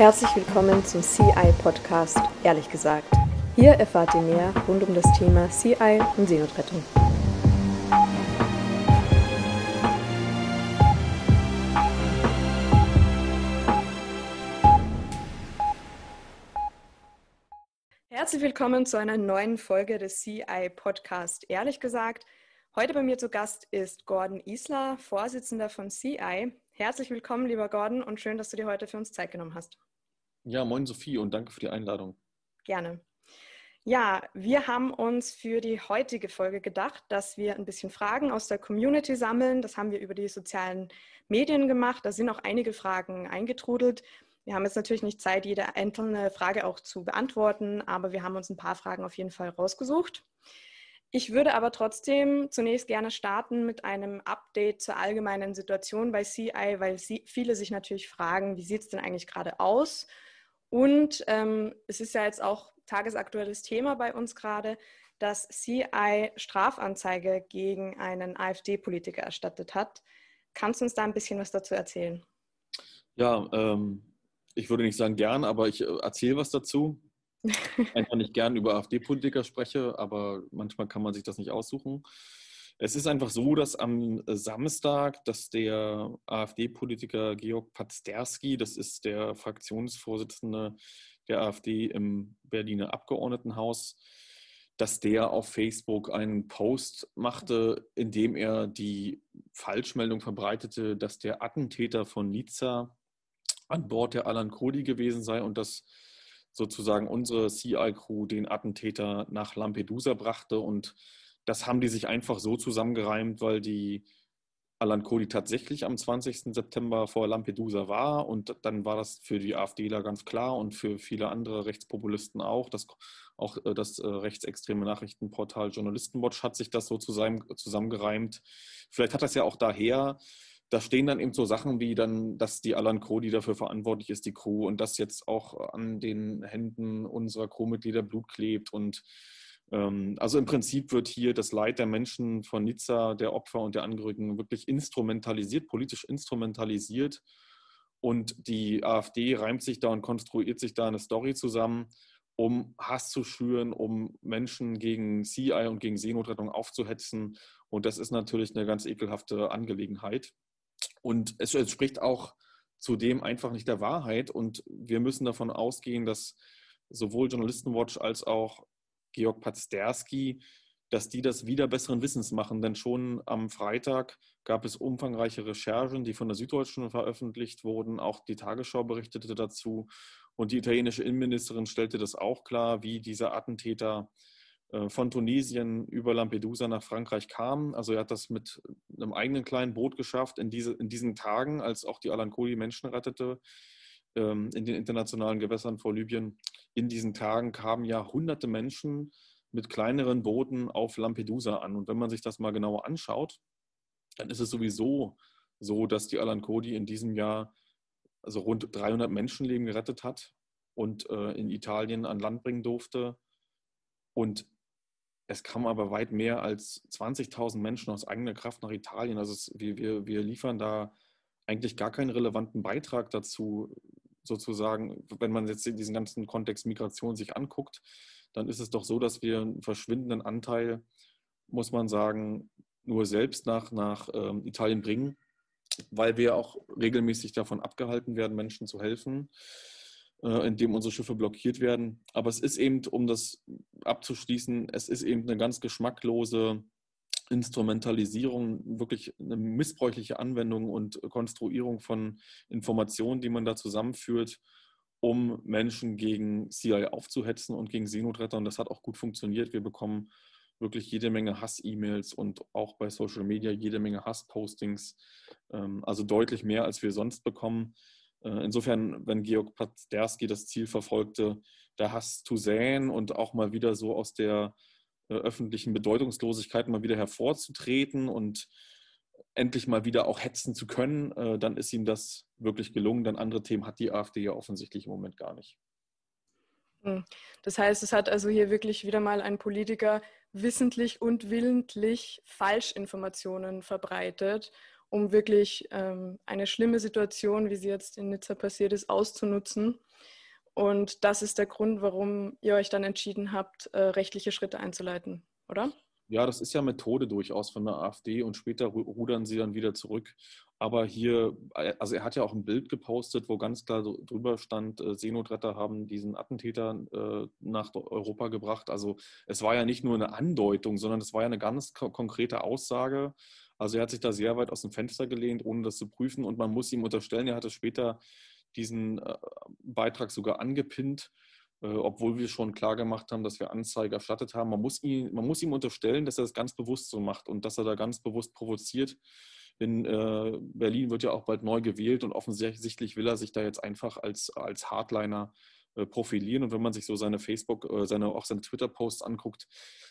Herzlich willkommen zum CI Podcast, ehrlich gesagt. Hier erfahrt ihr mehr rund um das Thema CI und Seenotrettung. Herzlich willkommen zu einer neuen Folge des CI Podcast, ehrlich gesagt. Heute bei mir zu Gast ist Gordon Isler, Vorsitzender von CI. Herzlich willkommen, lieber Gordon, und schön, dass du dir heute für uns Zeit genommen hast. Ja, moin Sophie und danke für die Einladung. Gerne. Ja, wir haben uns für die heutige Folge gedacht, dass wir ein bisschen Fragen aus der Community sammeln. Das haben wir über die sozialen Medien gemacht. Da sind auch einige Fragen eingetrudelt. Wir haben jetzt natürlich nicht Zeit, jede einzelne Frage auch zu beantworten, aber wir haben uns ein paar Fragen auf jeden Fall rausgesucht. Ich würde aber trotzdem zunächst gerne starten mit einem Update zur allgemeinen Situation bei CI, weil viele sich natürlich fragen, wie sieht es denn eigentlich gerade aus? Und ähm, es ist ja jetzt auch tagesaktuelles Thema bei uns gerade, dass CI Strafanzeige gegen einen AfD-Politiker erstattet hat. Kannst du uns da ein bisschen was dazu erzählen? Ja, ähm, ich würde nicht sagen gern, aber ich äh, erzähle was dazu. Einfach nicht gern über AfD-Politiker spreche, aber manchmal kann man sich das nicht aussuchen. Es ist einfach so, dass am Samstag, dass der AfD-Politiker Georg Pazderski, das ist der Fraktionsvorsitzende der AfD im Berliner Abgeordnetenhaus, dass der auf Facebook einen Post machte, in dem er die Falschmeldung verbreitete, dass der Attentäter von Nizza an Bord der Alan Kodi gewesen sei und dass sozusagen unsere CI-Crew den Attentäter nach Lampedusa brachte und das haben die sich einfach so zusammengereimt, weil die Alan Kohli tatsächlich am 20. September vor Lampedusa war und dann war das für die AfDler ganz klar und für viele andere Rechtspopulisten auch. Das, auch äh, das äh, rechtsextreme Nachrichtenportal Journalistenwatch hat sich das so zusammen, zusammengereimt. Vielleicht hat das ja auch daher, da stehen dann eben so Sachen wie dann, dass die Alan Cody dafür verantwortlich ist, die Crew, und dass jetzt auch an den Händen unserer Crewmitglieder Blut klebt und also im Prinzip wird hier das Leid der Menschen von Nizza, der Opfer und der Angehörigen wirklich instrumentalisiert, politisch instrumentalisiert. Und die AfD reimt sich da und konstruiert sich da eine Story zusammen, um Hass zu schüren, um Menschen gegen CI und gegen Seenotrettung aufzuhetzen. Und das ist natürlich eine ganz ekelhafte Angelegenheit. Und es entspricht auch zudem einfach nicht der Wahrheit. Und wir müssen davon ausgehen, dass sowohl Journalistenwatch als auch Georg Pazderski, dass die das wieder besseren Wissens machen. Denn schon am Freitag gab es umfangreiche Recherchen, die von der Süddeutschen veröffentlicht wurden. Auch die Tagesschau berichtete dazu. Und die italienische Innenministerin stellte das auch klar, wie dieser Attentäter äh, von Tunesien über Lampedusa nach Frankreich kam. Also er hat das mit einem eigenen kleinen Boot geschafft in, diese, in diesen Tagen, als auch die Alan Kohli Menschen rettete ähm, in den internationalen Gewässern vor Libyen. In diesen Tagen kamen ja hunderte Menschen mit kleineren Booten auf Lampedusa an. Und wenn man sich das mal genauer anschaut, dann ist es sowieso so, dass die Alan Cody in diesem Jahr also rund 300 Menschenleben gerettet hat und äh, in Italien an Land bringen durfte. Und es kamen aber weit mehr als 20.000 Menschen aus eigener Kraft nach Italien. Also es, wir, wir, wir liefern da eigentlich gar keinen relevanten Beitrag dazu, sozusagen, wenn man jetzt diesen ganzen Kontext Migration sich anguckt, dann ist es doch so, dass wir einen verschwindenden Anteil, muss man sagen, nur selbst nach, nach ähm, Italien bringen, weil wir auch regelmäßig davon abgehalten werden, Menschen zu helfen, äh, indem unsere Schiffe blockiert werden. Aber es ist eben, um das abzuschließen, es ist eben eine ganz geschmacklose Instrumentalisierung, wirklich eine missbräuchliche Anwendung und Konstruierung von Informationen, die man da zusammenführt, um Menschen gegen CIA aufzuhetzen und gegen Seenotretter. Und das hat auch gut funktioniert. Wir bekommen wirklich jede Menge Hass-E-Mails und auch bei Social Media jede Menge Hass-Postings. Ähm, also deutlich mehr, als wir sonst bekommen. Äh, insofern, wenn Georg Pazderski das Ziel verfolgte, der Hass zu säen und auch mal wieder so aus der äh, öffentlichen Bedeutungslosigkeit mal wieder hervorzutreten und endlich mal wieder auch hetzen zu können, äh, dann ist ihm das wirklich gelungen. Denn andere Themen hat die AfD ja offensichtlich im Moment gar nicht. Hm. Das heißt, es hat also hier wirklich wieder mal ein Politiker wissentlich und willentlich Falschinformationen verbreitet um wirklich ähm, eine schlimme Situation, wie sie jetzt in Nizza passiert ist, auszunutzen. Und das ist der Grund, warum ihr euch dann entschieden habt, äh, rechtliche Schritte einzuleiten, oder? Ja, das ist ja Methode durchaus von der AfD und später rudern sie dann wieder zurück. Aber hier, äh, also er hat ja auch ein Bild gepostet, wo ganz klar drüber stand, äh, Seenotretter haben diesen Attentäter nach Europa gebracht. Also es war ja nicht nur eine Andeutung, sondern es war ja eine ganz konkrete Aussage. Also er hat sich da sehr weit aus dem Fenster gelehnt, ohne das zu prüfen. Und man muss ihm unterstellen, er hatte später diesen Beitrag sogar angepinnt äh, obwohl wir schon klar gemacht haben, dass wir Anzeige erstattet haben. Man muss, ihn, man muss ihm unterstellen, dass er das ganz bewusst so macht und dass er da ganz bewusst provoziert. In äh, Berlin wird ja auch bald neu gewählt und offensichtlich will er sich da jetzt einfach als, als Hardliner äh, profilieren. Und wenn man sich so seine Facebook, äh, seine, auch seine Twitter-Posts anguckt,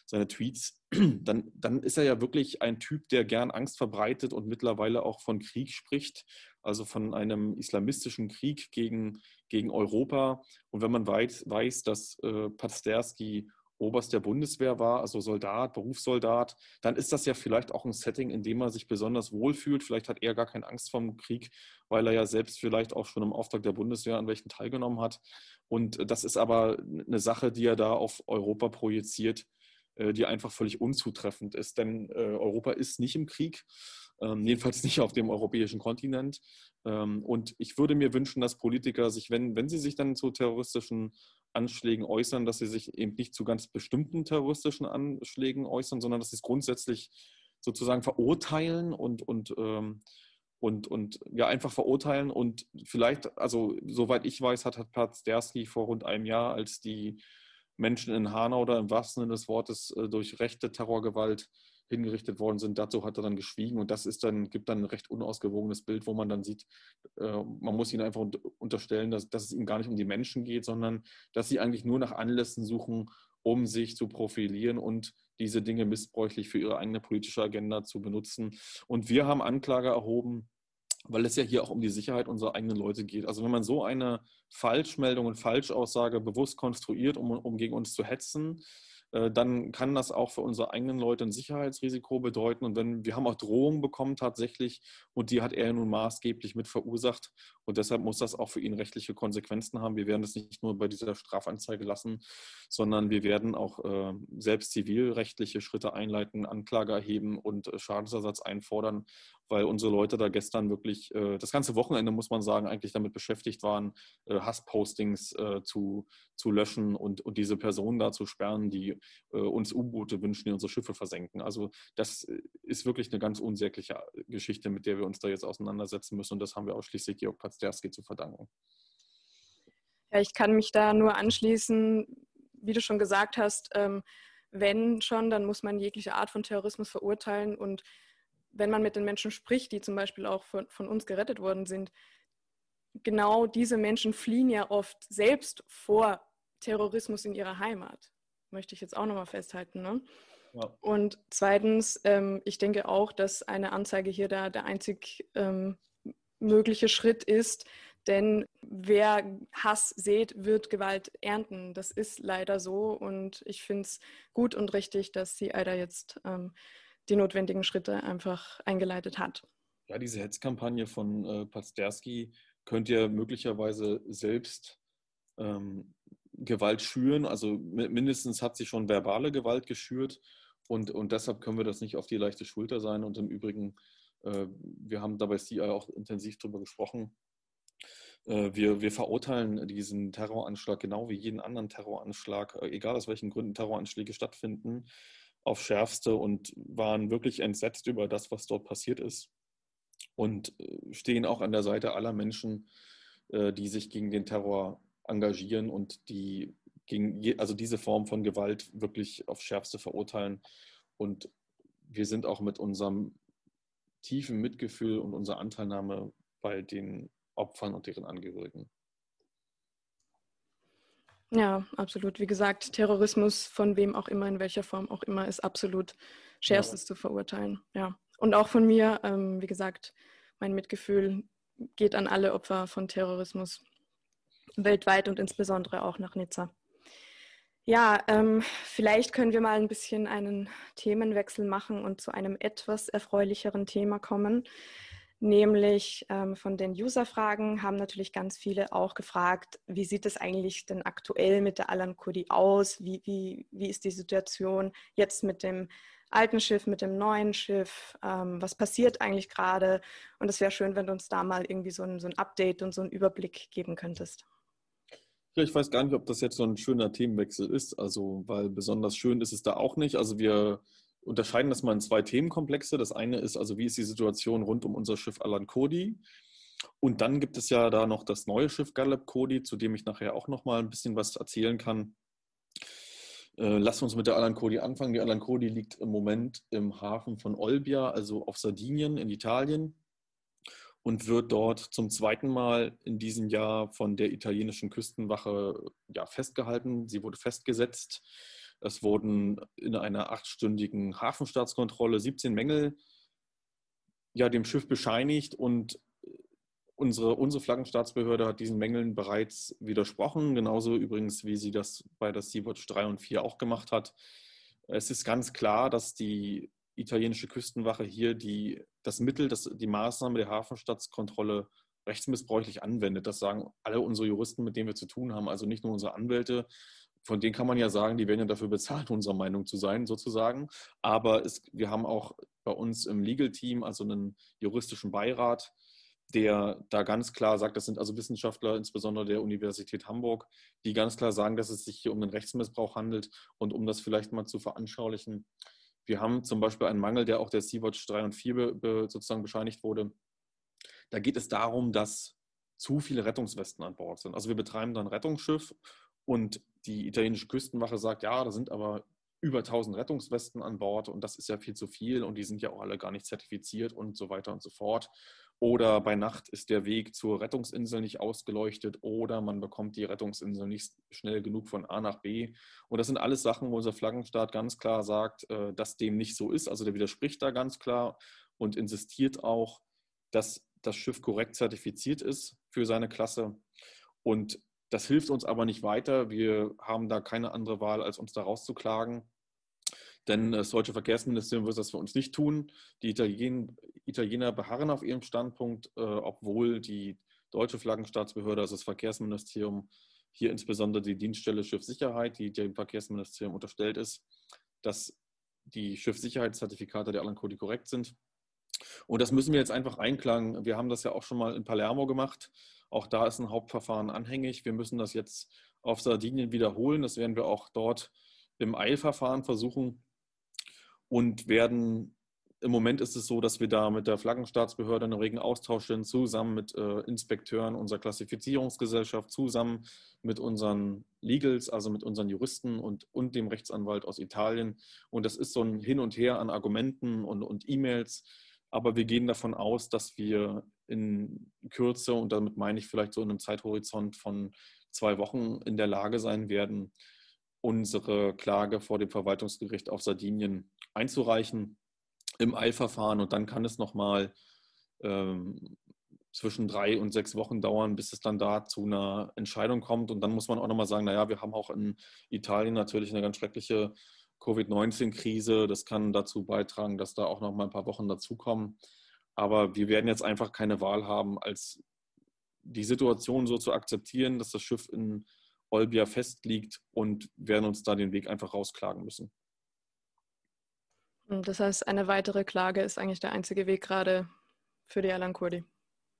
seine Tweets, dann, dann ist er ja wirklich ein Typ, der gern Angst verbreitet und mittlerweile auch von Krieg spricht, also von einem islamistischen Krieg gegen, gegen Europa. Und wenn man weiß, weiß dass äh, Pasterski Oberst der Bundeswehr war, also Soldat, Berufssoldat, dann ist das ja vielleicht auch ein Setting, in dem er sich besonders wohlfühlt. Vielleicht hat er gar keine Angst vor dem Krieg, weil er ja selbst vielleicht auch schon im Auftrag der Bundeswehr an welchen teilgenommen hat. Und das ist aber eine Sache, die er da auf Europa projiziert, äh, die einfach völlig unzutreffend ist. Denn äh, Europa ist nicht im Krieg, ähm, jedenfalls nicht auf dem europäischen Kontinent. Ähm, und ich würde mir wünschen, dass Politiker sich, wenn, wenn sie sich dann zu terroristischen Anschlägen äußern, dass sie sich eben nicht zu ganz bestimmten terroristischen Anschlägen äußern, sondern dass sie es grundsätzlich sozusagen verurteilen und, und, ähm, und, und ja, einfach verurteilen. Und vielleicht, also soweit ich weiß, hat, hat Pazderski vor rund einem Jahr, als die Menschen in Hanau oder im wahrsten Sinne des Wortes äh, durch rechte Terrorgewalt hingerichtet worden sind. Dazu hat er dann geschwiegen und das ist dann, gibt dann ein recht unausgewogenes Bild, wo man dann sieht, äh, man muss ihnen einfach unterstellen, dass, dass es ihnen gar nicht um die Menschen geht, sondern dass sie eigentlich nur nach Anlässen suchen, um sich zu profilieren und diese Dinge missbräuchlich für ihre eigene politische Agenda zu benutzen. Und wir haben Anklage erhoben, weil es ja hier auch um die Sicherheit unserer eigenen Leute geht. Also wenn man so eine Falschmeldung und Falschaussage bewusst konstruiert, um, um gegen uns zu hetzen, dann kann das auch für unsere eigenen Leute ein Sicherheitsrisiko bedeuten. Und wenn wir haben auch Drohungen bekommen tatsächlich und die hat er nun maßgeblich mit verursacht. Und deshalb muss das auch für ihn rechtliche Konsequenzen haben. Wir werden es nicht nur bei dieser Strafanzeige lassen, sondern wir werden auch äh, selbst zivilrechtliche Schritte einleiten, Anklage erheben und äh, Schadensersatz einfordern, weil unsere Leute da gestern wirklich äh, das ganze Wochenende, muss man sagen, eigentlich damit beschäftigt waren, äh, Hasspostings äh, zu, zu löschen und, und diese Personen da zu sperren, die äh, uns U-Boote wünschen, die unsere Schiffe versenken. Also das äh, ist wirklich eine ganz unsägliche Geschichte, mit der wir uns da jetzt auseinandersetzen müssen und das haben wir ausschließlich Georg Pazderski zu verdanken. Ja, ich kann mich da nur anschließen, wie du schon gesagt hast, ähm, wenn schon, dann muss man jegliche Art von Terrorismus verurteilen und wenn man mit den Menschen spricht, die zum Beispiel auch von, von uns gerettet worden sind, genau diese Menschen fliehen ja oft selbst vor Terrorismus in ihrer Heimat. Möchte ich jetzt auch nochmal festhalten. Ne? Ja. Und zweitens, ähm, ich denke auch, dass eine Anzeige hier der, der einzig ähm, mögliche Schritt ist, denn wer Hass sät, wird Gewalt ernten. Das ist leider so und ich finde es gut und richtig, dass die AIDA jetzt ähm, die notwendigen Schritte einfach eingeleitet hat. Ja, diese Hetzkampagne von äh, Pazderski könnte ja möglicherweise selbst ähm, Gewalt schüren. Also mindestens hat sie schon verbale Gewalt geschürt und, und deshalb können wir das nicht auf die leichte Schulter sein. Und im Übrigen, äh, wir haben dabei CI auch intensiv darüber gesprochen. Äh, wir, wir verurteilen diesen Terroranschlag genau wie jeden anderen Terroranschlag, äh, egal aus welchen Gründen Terroranschläge stattfinden aufs Schärfste und waren wirklich entsetzt über das, was dort passiert ist und äh, stehen auch an der Seite aller Menschen, äh, die sich gegen den Terror engagieren und die gegen je, also diese Form von Gewalt wirklich aufs Schärfste verurteilen. Und wir sind auch mit unserem tiefen Mitgefühl und unserer Anteilnahme bei den Opfern und deren Angehörigen. Ja, absolut. Wie gesagt, Terrorismus von wem auch immer, in welcher Form auch immer, ist absolut schärfstes ja. zu verurteilen. Ja. Und auch von mir, ähm, wie gesagt, mein Mitgefühl geht an alle Opfer von Terrorismus weltweit und insbesondere auch nach Nizza. Ja, ähm, vielleicht können wir mal ein bisschen einen Themenwechsel machen und zu einem etwas erfreulicheren Thema kommen. Nämlich ähm, von den User-Fragen haben natürlich ganz viele auch gefragt, wie sieht es eigentlich denn aktuell mit der Alan Kurdi aus? Wie, wie, wie ist die Situation jetzt mit dem alten Schiff, mit dem neuen Schiff? Ähm, was passiert eigentlich gerade? Und es wäre schön, wenn du uns da mal irgendwie so ein, so ein Update und so einen Überblick geben könntest. Ich weiß gar nicht, ob das jetzt so ein schöner Themenwechsel ist, also weil besonders schön ist es da auch nicht. Also wir unterscheiden das mal in zwei Themenkomplexe. Das eine ist also, wie ist die Situation rund um unser Schiff Alan Cody? Und dann gibt es ja da noch das neue Schiff Gallup Cody, zu dem ich nachher auch noch mal ein bisschen was erzählen kann. Äh, lass uns mit der Alan Cody anfangen. Die Alan Cody liegt im Moment im Hafen von Olbia, also auf Sardinien in Italien und wird dort zum zweiten Mal in diesem Jahr von der italienischen Küstenwache ja, festgehalten. Sie wurde festgesetzt es wurden in einer achtstündigen Hafenstaatskontrolle 17 Mängel ja, dem Schiff bescheinigt und unsere, unsere Flaggenstaatsbehörde hat diesen Mängeln bereits widersprochen, genauso übrigens, wie sie das bei der Sea-Watch 3 und 4 auch gemacht hat. Es ist ganz klar, dass die italienische Küstenwache hier die, das Mittel, das, die Maßnahme der Hafenstaatskontrolle rechtsmissbräuchlich anwendet. Das sagen alle unsere Juristen, mit denen wir zu tun haben, also nicht nur unsere Anwälte, von denen kann man ja sagen, die werden ja dafür bezahlt, unserer Meinung zu sein, sozusagen. Aber es, wir haben auch bei uns im Legal-Team, also einen juristischen Beirat, der da ganz klar sagt, das sind also Wissenschaftler, insbesondere der Universität Hamburg, die ganz klar sagen, dass es sich hier um einen Rechtsmissbrauch handelt. Und um das vielleicht mal zu veranschaulichen, wir haben zum Beispiel einen Mangel, der auch der Sea-Watch 3 und 4 be, be, sozusagen bescheinigt wurde. Da geht es darum, dass zu viele Rettungswesten an Bord sind. Also wir betreiben dann Rettungsschiff und die italienische Küstenwache sagt, ja, da sind aber über 1000 Rettungswesten an Bord und das ist ja viel zu viel und die sind ja auch alle gar nicht zertifiziert und so weiter und so fort. Oder bei Nacht ist der Weg zur Rettungsinsel nicht ausgeleuchtet oder man bekommt die Rettungsinsel nicht schnell genug von A nach B. Und das sind alles Sachen, wo unser Flaggenstaat ganz klar sagt, äh, dass dem nicht so ist. Also der widerspricht da ganz klar und insistiert auch, dass das Schiff korrekt zertifiziert ist für seine Klasse. Und das hilft uns aber nicht weiter. Wir haben da keine andere Wahl, als uns da rauszuklagen. Denn das deutsche Verkehrsministerium wird das für uns nicht tun. Die Italien, Italiener beharren auf ihrem Standpunkt, äh, obwohl die deutsche Flaggenstaatsbehörde, also das Verkehrsministerium, hier insbesondere die Dienststelle Schiffssicherheit, die dem Verkehrsministerium unterstellt ist, dass die Schiffssicherheitszertifikate der Alan Cody korrekt sind. Und das müssen wir jetzt einfach einklagen. Wir haben das ja auch schon mal in Palermo gemacht. Auch da ist ein Hauptverfahren anhängig. Wir müssen das jetzt auf Sardinien wiederholen. Das werden wir auch dort im Eilverfahren versuchen und werden im Moment ist es so, dass wir da mit der Flaggenstaatsbehörde einen regen Austausch sind, zusammen mit äh, Inspekteuren unserer Klassifizierungsgesellschaft, zusammen mit unseren Legals, also mit unseren Juristen und, und dem Rechtsanwalt aus Italien. Und das ist so ein Hin und Her an Argumenten und, und E-Mails, aber wir gehen davon aus, dass wir in Kürze, und damit meine ich vielleicht so in einem Zeithorizont von zwei Wochen, in der Lage sein werden, unsere Klage vor dem Verwaltungsgericht auf Sardinien einzureichen im Eilverfahren. Und dann kann es nochmal ähm, zwischen drei und sechs Wochen dauern, bis es dann da zu einer Entscheidung kommt. Und dann muss man auch nochmal sagen, naja, wir haben auch in Italien natürlich eine ganz schreckliche Covid-19-Krise. Das kann dazu beitragen, dass da auch noch mal ein paar Wochen dazukommen. Aber wir werden jetzt einfach keine Wahl haben, als die Situation so zu akzeptieren, dass das Schiff in Olbia festliegt und werden uns da den Weg einfach rausklagen müssen. Das heißt, eine weitere Klage ist eigentlich der einzige Weg gerade für die Alan Kurdi.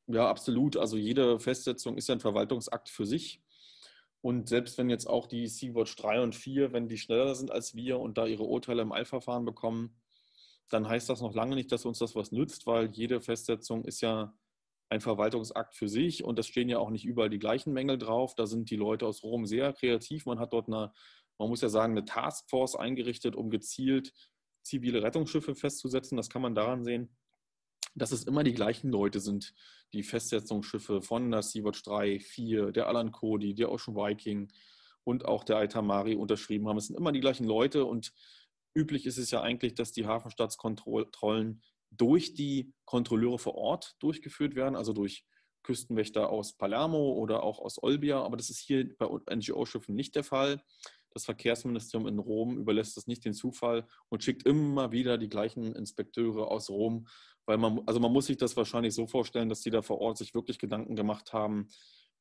Ja, absolut. Also jede Festsetzung ist ein Verwaltungsakt für sich. Und selbst wenn jetzt auch die Sea-Watch 3 und 4, wenn die schneller sind als wir und da ihre Urteile im Eilverfahren bekommen, dann heißt das noch lange nicht, dass uns das was nützt, weil jede Festsetzung ist ja ein Verwaltungsakt für sich und es stehen ja auch nicht überall die gleichen Mängel drauf. Da sind die Leute aus Rom sehr kreativ. Man hat dort eine, man muss ja sagen, eine Taskforce eingerichtet, um gezielt zivile Rettungsschiffe festzusetzen. Das kann man daran sehen, dass es immer die gleichen Leute sind, die Festsetzungsschiffe von der Sea-Watch 3, 4, der Alan Cody, der Ocean Viking und auch der Aitamari unterschrieben haben. Es sind immer die gleichen Leute und üblich ist es ja eigentlich, dass die Hafenstaatskontrollen durch die Kontrolleure vor Ort durchgeführt werden, also durch Küstenwächter aus Palermo oder auch aus Olbia, aber das ist hier bei NGO-Schiffen nicht der Fall. Das Verkehrsministerium in Rom überlässt es nicht den Zufall und schickt immer wieder die gleichen Inspekteure aus Rom, weil man, also man muss sich das wahrscheinlich so vorstellen, dass die da vor Ort sich wirklich Gedanken gemacht haben,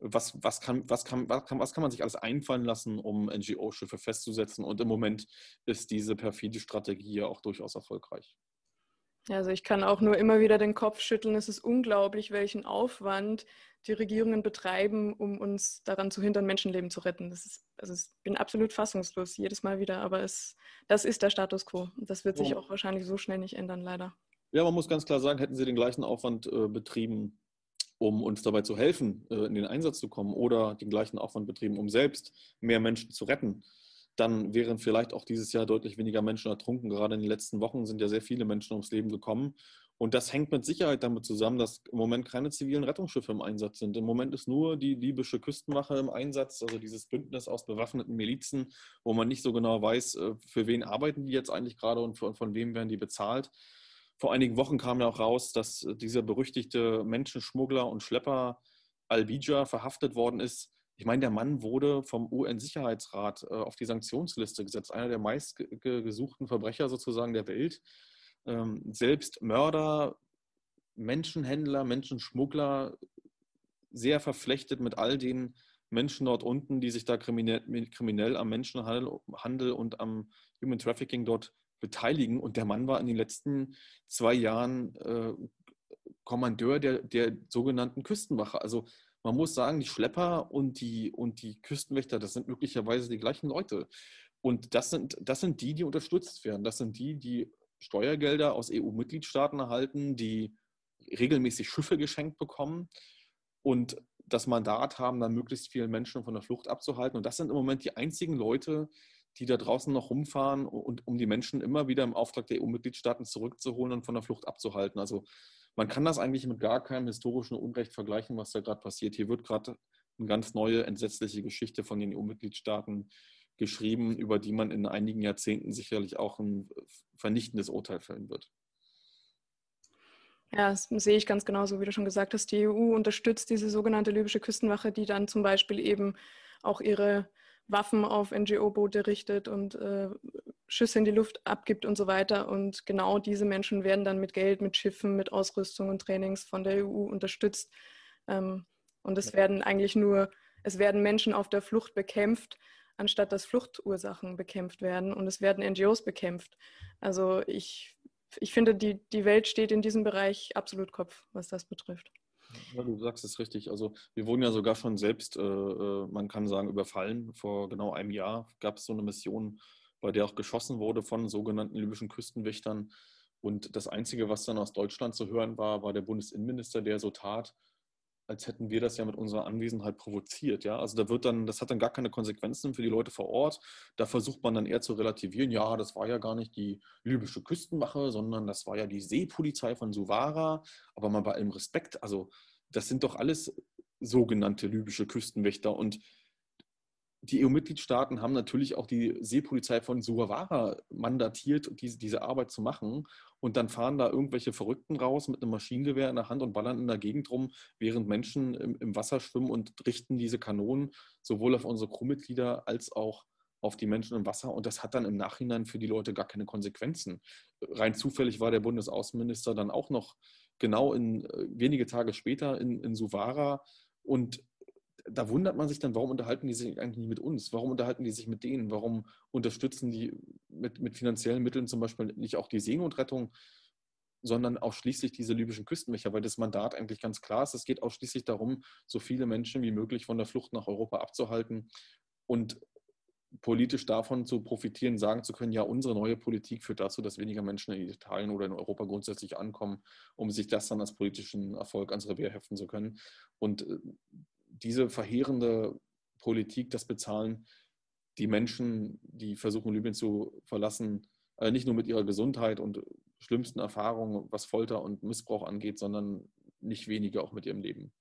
was, was, kann, was, kann, was, kann, was kann man sich alles einfallen lassen, um NGO-Schiffe festzusetzen. Und im Moment ist diese perfide Strategie ja auch durchaus erfolgreich. Also ich kann auch nur immer wieder den Kopf schütteln. Es ist unglaublich, welchen Aufwand die Regierungen betreiben, um uns daran zu hindern, Menschenleben zu retten. Das ist, also ich bin absolut fassungslos jedes Mal wieder, aber es, das ist der Status quo. Das wird sich auch wahrscheinlich so schnell nicht ändern, leider. Ja, man muss ganz klar sagen, hätten sie den gleichen Aufwand äh, betrieben, um uns dabei zu helfen, äh, in den Einsatz zu kommen oder den gleichen Aufwand betrieben, um selbst mehr Menschen zu retten, dann wären vielleicht auch dieses Jahr deutlich weniger Menschen ertrunken. Gerade in den letzten Wochen sind ja sehr viele Menschen ums Leben gekommen. Und das hängt mit Sicherheit damit zusammen, dass im Moment keine zivilen Rettungsschiffe im Einsatz sind. Im Moment ist nur die libysche Küstenwache im Einsatz, also dieses Bündnis aus bewaffneten Milizen, wo man nicht so genau weiß, äh, für wen arbeiten die jetzt eigentlich gerade und von wem werden die bezahlt. Vor einigen Wochen kam ja auch raus, dass dieser berüchtigte Menschenschmuggler und Schlepper Al-Bija verhaftet worden ist ich meine, der Mann wurde vom UN-Sicherheitsrat äh, auf die Sanktionsliste gesetzt, einer der meistgesuchten Verbrecher sozusagen der Welt. Ähm, selbst Mörder, Menschenhändler, Menschenschmuggler, sehr verflechtet mit all den Menschen dort unten, die sich da kriminell, kriminell am Menschenhandel und am Human Trafficking dort beteiligen. Und der Mann war in den letzten zwei Jahren äh, Kommandeur der, der sogenannten Küstenwache. Also man muss sagen, die Schlepper und die, und die Küstenwächter, das sind möglicherweise die gleichen Leute. Und das sind, das sind die, die unterstützt werden. Das sind die, die Steuergelder aus EU-Mitgliedstaaten erhalten, die regelmäßig Schiffe geschenkt bekommen und das Mandat haben, dann möglichst viele Menschen von der Flucht abzuhalten. Und das sind im Moment die einzigen Leute, die da draußen noch rumfahren, und, um die Menschen immer wieder im Auftrag der EU-Mitgliedstaaten zurückzuholen und von der Flucht abzuhalten. Also man kann das eigentlich mit gar keinem historischen Unrecht vergleichen, was da gerade passiert. Hier wird gerade eine ganz neue, entsetzliche Geschichte von den EU-Mitgliedstaaten geschrieben, über die man in einigen Jahrzehnten sicherlich auch ein vernichtendes Urteil fällen wird. Ja, das sehe ich ganz genauso, wie du schon gesagt hast. Die EU unterstützt diese sogenannte libysche Küstenwache, die dann zum Beispiel eben auch ihre Waffen auf NGO-Boote richtet und äh, Schüsse in die Luft abgibt und so weiter. Und genau diese Menschen werden dann mit Geld, mit Schiffen, mit Ausrüstung und Trainings von der EU unterstützt. Ähm, und es werden eigentlich nur, es werden Menschen auf der Flucht bekämpft, anstatt dass Fluchtursachen bekämpft werden. Und es werden NGOs bekämpft. Also ich, ich finde, die, die Welt steht in diesem Bereich absolut Kopf, was das betrifft. Ja, du sagst es richtig. Also wir wurden ja sogar schon selbst, äh, äh, man kann sagen, überfallen. Vor genau einem Jahr gab es so eine Mission, bei der auch geschossen wurde von sogenannten libyschen Küstenwächtern. Und das Einzige, was dann aus Deutschland zu hören war, war der Bundesinnenminister, der so tat, als hätten wir das ja mit unserer Anwesenheit provoziert. Ja? Also da wird dann, das hat dann gar keine Konsequenzen für die Leute vor Ort. Da versucht man dann eher zu relativieren, ja, das war ja gar nicht die libysche Küstenwache, sondern das war ja die Seepolizei von Suvara. Aber mal bei allem Respekt, also das sind doch alles sogenannte libysche Küstenwächter und die EU-Mitgliedstaaten haben natürlich auch die Seepolizei von Suavara mandatiert, diese, diese Arbeit zu machen. Und dann fahren da irgendwelche Verrückten raus mit einem Maschinengewehr in der Hand und ballern in der Gegend rum, während Menschen im, im Wasser schwimmen und richten diese Kanonen sowohl auf unsere Crewmitglieder als auch auf die Menschen im Wasser. Und das hat dann im Nachhinein für die Leute gar keine Konsequenzen. Rein zufällig war der Bundesaußenminister dann auch noch genau in äh, wenige Tage später in, in Suvara und da wundert man sich dann, warum unterhalten die sich eigentlich nicht mit uns? Warum unterhalten die sich mit denen? Warum unterstützen die mit, mit finanziellen Mitteln zum Beispiel nicht auch die Seenotrettung, sondern ausschließlich diese libyschen Küstenwächter? Weil das Mandat eigentlich ganz klar ist. Es geht ausschließlich darum, so viele Menschen wie möglich von der Flucht nach Europa abzuhalten und politisch davon zu profitieren, sagen zu können, ja, unsere neue Politik führt dazu, dass weniger Menschen in Italien oder in Europa grundsätzlich ankommen, um sich das dann als politischen Erfolg ans Revier heften zu können. Und äh, diese verheerende Politik, das bezahlen die Menschen, die versuchen, Libyen zu verlassen, äh, nicht nur mit ihrer Gesundheit und schlimmsten Erfahrungen, was Folter und Missbrauch angeht, sondern nicht weniger auch mit ihrem Leben.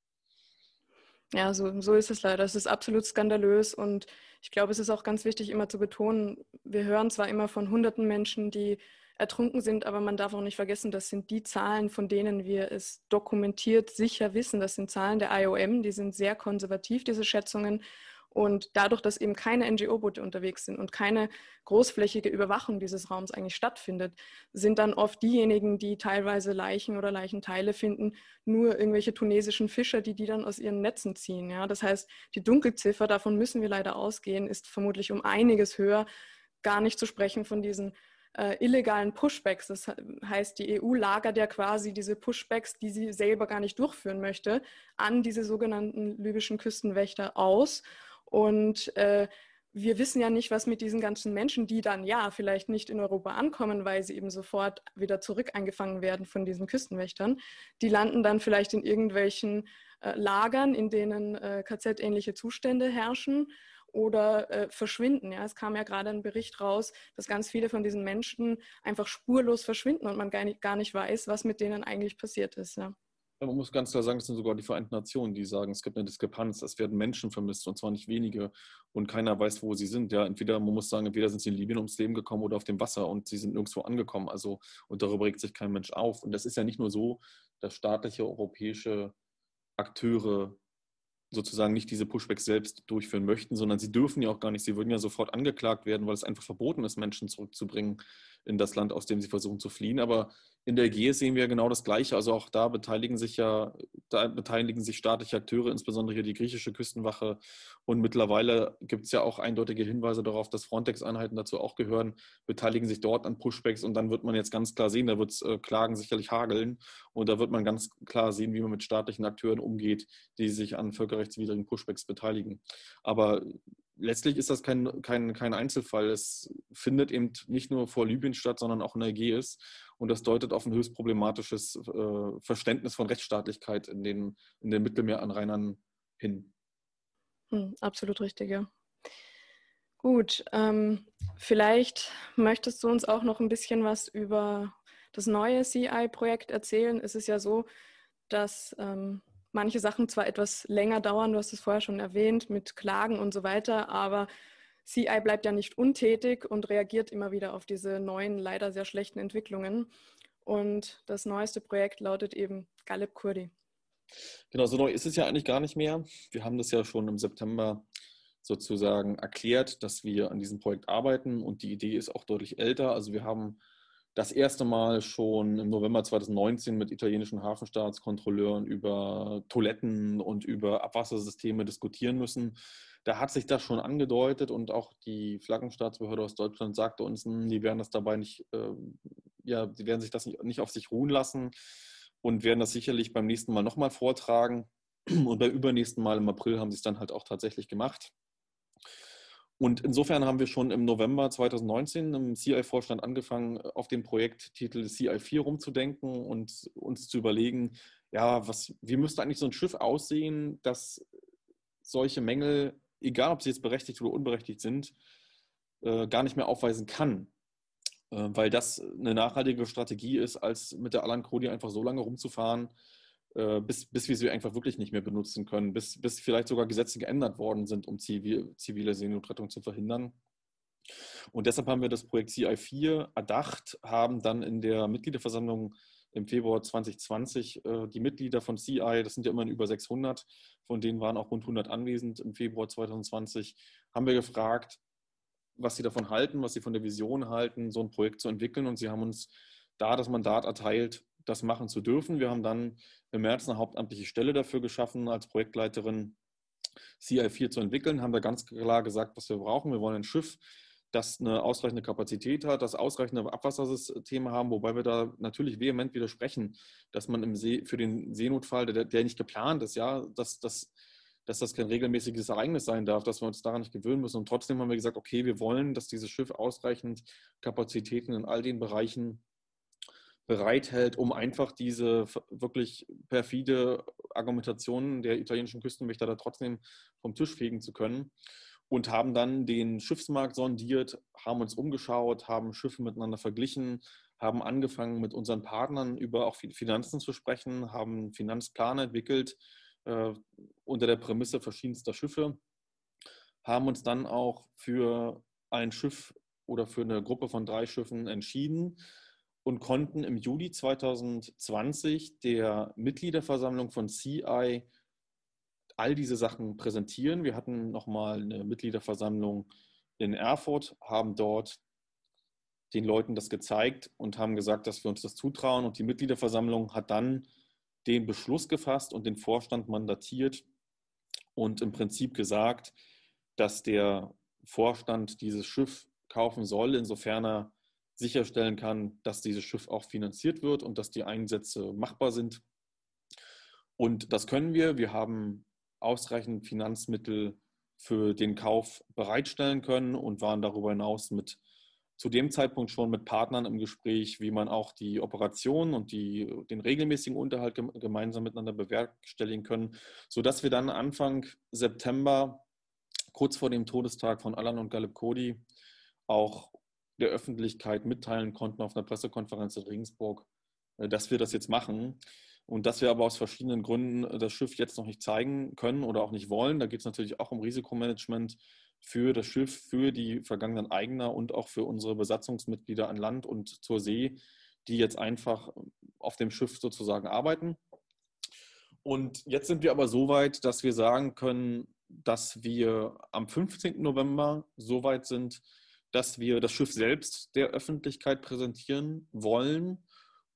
Ja, so, so ist es leider. Es ist absolut skandalös und ich glaube, es ist auch ganz wichtig, immer zu betonen, wir hören zwar immer von hunderten Menschen, die ertrunken sind, aber man darf auch nicht vergessen, das sind die Zahlen, von denen wir es dokumentiert sicher wissen. Das sind Zahlen der IOM, die sind sehr konservativ, diese Schätzungen. Und dadurch, dass eben keine NGO-Boote unterwegs sind und keine großflächige Überwachung dieses Raums eigentlich stattfindet, sind dann oft diejenigen, die teilweise Leichen oder Leichenteile finden, nur irgendwelche tunesischen Fischer, die die dann aus ihren Netzen ziehen. Ja? Das heißt, die Dunkelziffer, davon müssen wir leider ausgehen, ist vermutlich um einiges höher, gar nicht zu sprechen von diesen äh, illegalen Pushbacks. Das heißt, die EU lagert ja quasi diese Pushbacks, die sie selber gar nicht durchführen möchte, an diese sogenannten libyschen Küstenwächter aus. Und äh, wir wissen ja nicht, was mit diesen ganzen Menschen, die dann ja vielleicht nicht in Europa ankommen, weil sie eben sofort wieder zurück eingefangen werden von diesen Küstenwächtern, die landen dann vielleicht in irgendwelchen äh, Lagern, in denen äh, KZ-ähnliche Zustände herrschen oder äh, verschwinden. Ja, es kam ja gerade ein Bericht raus, dass ganz viele von diesen Menschen einfach spurlos verschwinden und man gar nicht, gar nicht weiß, was mit denen eigentlich passiert ist. Ja. Man muss ganz klar sagen, es sind sogar die Vereinten Nationen, die sagen, es gibt eine Diskrepanz, es werden Menschen vermisst und zwar nicht wenige und keiner weiß, wo sie sind. Ja, entweder man muss sagen, entweder sind sie in Libyen ums Leben gekommen oder auf dem Wasser und sie sind nirgendwo angekommen. Also und darüber regt sich kein Mensch auf. Und das ist ja nicht nur so, dass staatliche europäische Akteure sozusagen nicht diese Pushbacks selbst durchführen möchten, sondern sie dürfen ja auch gar nicht. Sie würden ja sofort angeklagt werden, weil es einfach verboten ist, Menschen zurückzubringen in das Land, aus dem sie versuchen zu fliehen. Aber in der Ägäis sehen wir genau das Gleiche. Also auch da beteiligen sich ja, da beteiligen sich staatliche Akteure, insbesondere hier die griechische Küstenwache. Und mittlerweile gibt es ja auch eindeutige Hinweise darauf, dass Frontex-Einheiten dazu auch gehören, beteiligen sich dort an Pushbacks. Und dann wird man jetzt ganz klar sehen, da wird es äh, Klagen sicherlich hageln. Und da wird man ganz klar sehen, wie man mit staatlichen Akteuren umgeht, die sich an völkerrechtswidrigen Pushbacks beteiligen. Aber letztlich ist das kein, kein, kein Einzelfall. Es findet eben nicht nur vor Libyen statt, sondern auch in der Ägäis. Und das deutet auf ein höchst problematisches äh, Verständnis von Rechtsstaatlichkeit in den, in den Mittelmeeranrainern hin. Hm, absolut richtig, ja. Gut, ähm, vielleicht möchtest du uns auch noch ein bisschen was über das neue CI-Projekt erzählen. Es ist ja so, dass ähm, manche Sachen zwar etwas länger dauern, du hast es vorher schon erwähnt, mit Klagen und so weiter, aber CI bleibt ja nicht untätig und reagiert immer wieder auf diese neuen, leider sehr schlechten Entwicklungen. Und das neueste Projekt lautet eben Galeb Kurdi. Genau, so neu ist es ja eigentlich gar nicht mehr. Wir haben das ja schon im September sozusagen erklärt, dass wir an diesem Projekt arbeiten und die Idee ist auch deutlich älter. Also wir haben das erste Mal schon im November 2019 mit italienischen Hafenstaatskontrolleuren über Toiletten und über Abwassersysteme diskutieren müssen. Da hat sich das schon angedeutet und auch die Flaggenstaatsbehörde aus Deutschland sagte uns, hm, die werden das dabei nicht, äh, ja, die werden sich das nicht, nicht auf sich ruhen lassen und werden das sicherlich beim nächsten Mal nochmal vortragen. Und beim übernächsten Mal im April haben sie es dann halt auch tatsächlich gemacht. Und insofern haben wir schon im November 2019 im CI-Vorstand angefangen, auf den Projekttitel CI4 rumzudenken und uns zu überlegen, ja, was, wie müsste eigentlich so ein Schiff aussehen, dass solche Mängel, egal ob sie jetzt berechtigt oder unberechtigt sind, äh, gar nicht mehr aufweisen kann. Äh, weil das eine nachhaltige Strategie ist, als mit der Alan Cody einfach so lange rumzufahren, bis, bis wir sie einfach wirklich nicht mehr benutzen können, bis, bis vielleicht sogar Gesetze geändert worden sind, um zivil, zivile Seenotrettung zu verhindern. Und deshalb haben wir das Projekt CI4 erdacht, haben dann in der Mitgliederversammlung im Februar 2020 äh, die Mitglieder von CI, das sind ja immerhin über 600, von denen waren auch rund 100 anwesend im Februar 2020, haben wir gefragt, was sie davon halten, was sie von der Vision halten, so ein Projekt zu entwickeln. Und sie haben uns da das Mandat erteilt, das machen zu dürfen. Wir haben dann im März eine hauptamtliche Stelle dafür geschaffen, als Projektleiterin CI4 zu entwickeln, haben da ganz klar gesagt, was wir brauchen. Wir wollen ein Schiff, das eine ausreichende Kapazität hat, das ausreichende Abwassersysteme haben, wobei wir da natürlich vehement widersprechen, dass man im See, für den Seenotfall, der, der nicht geplant ist, ja, dass, dass, dass das kein regelmäßiges Ereignis sein darf, dass wir uns daran nicht gewöhnen müssen. Und trotzdem haben wir gesagt, okay, wir wollen, dass dieses Schiff ausreichend Kapazitäten in all den Bereichen bereithält, um einfach diese wirklich perfide Argumentation der italienischen Küstenwächter da trotzdem vom Tisch fegen zu können. Und haben dann den Schiffsmarkt sondiert, haben uns umgeschaut, haben Schiffe miteinander verglichen, haben angefangen mit unseren Partnern über auch Finanzen zu sprechen, haben einen Finanzplan entwickelt äh, unter der Prämisse verschiedenster Schiffe, haben uns dann auch für ein Schiff oder für eine Gruppe von drei Schiffen entschieden, und konnten im Juli 2020 der Mitgliederversammlung von CI all diese Sachen präsentieren. Wir hatten nochmal eine Mitgliederversammlung in Erfurt, haben dort den Leuten das gezeigt und haben gesagt, dass wir uns das zutrauen. Und die Mitgliederversammlung hat dann den Beschluss gefasst und den Vorstand mandatiert und im Prinzip gesagt, dass der Vorstand dieses Schiff kaufen soll, insofern er sicherstellen kann, dass dieses Schiff auch finanziert wird und dass die Einsätze machbar sind. Und das können wir. Wir haben ausreichend Finanzmittel für den Kauf bereitstellen können und waren darüber hinaus mit zu dem Zeitpunkt schon mit Partnern im Gespräch, wie man auch die Operation und die, den regelmäßigen Unterhalt gemeinsam miteinander bewerkstelligen können, sodass wir dann Anfang September, kurz vor dem Todestag von Alan und Galip Cody, auch der Öffentlichkeit mitteilen konnten auf einer Pressekonferenz in Regensburg, äh, dass wir das jetzt machen. Und dass wir aber aus verschiedenen Gründen das Schiff jetzt noch nicht zeigen können oder auch nicht wollen. Da geht es natürlich auch um Risikomanagement für das Schiff, für die vergangenen Eigner und auch für unsere Besatzungsmitglieder an Land und zur See, die jetzt einfach auf dem Schiff sozusagen arbeiten. Und jetzt sind wir aber so weit, dass wir sagen können, dass wir am 15. November so weit sind, dass wir das Schiff selbst der Öffentlichkeit präsentieren wollen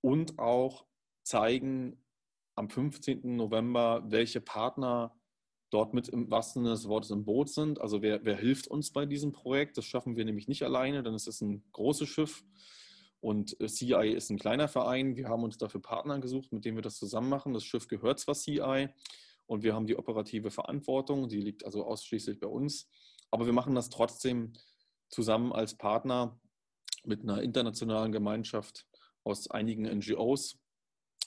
und auch zeigen am 15. November, welche Partner dort mit im wahrsten Sinne des Wortes im Boot sind. Also wer, wer hilft uns bei diesem Projekt? Das schaffen wir nämlich nicht alleine, denn es ist ein großes Schiff und CI ist ein kleiner Verein. Wir haben uns dafür Partner gesucht, mit denen wir das zusammen machen. Das Schiff gehört zwar CI und wir haben die operative Verantwortung, die liegt also ausschließlich bei uns, aber wir machen das trotzdem zusammen als Partner mit einer internationalen Gemeinschaft aus einigen NGOs.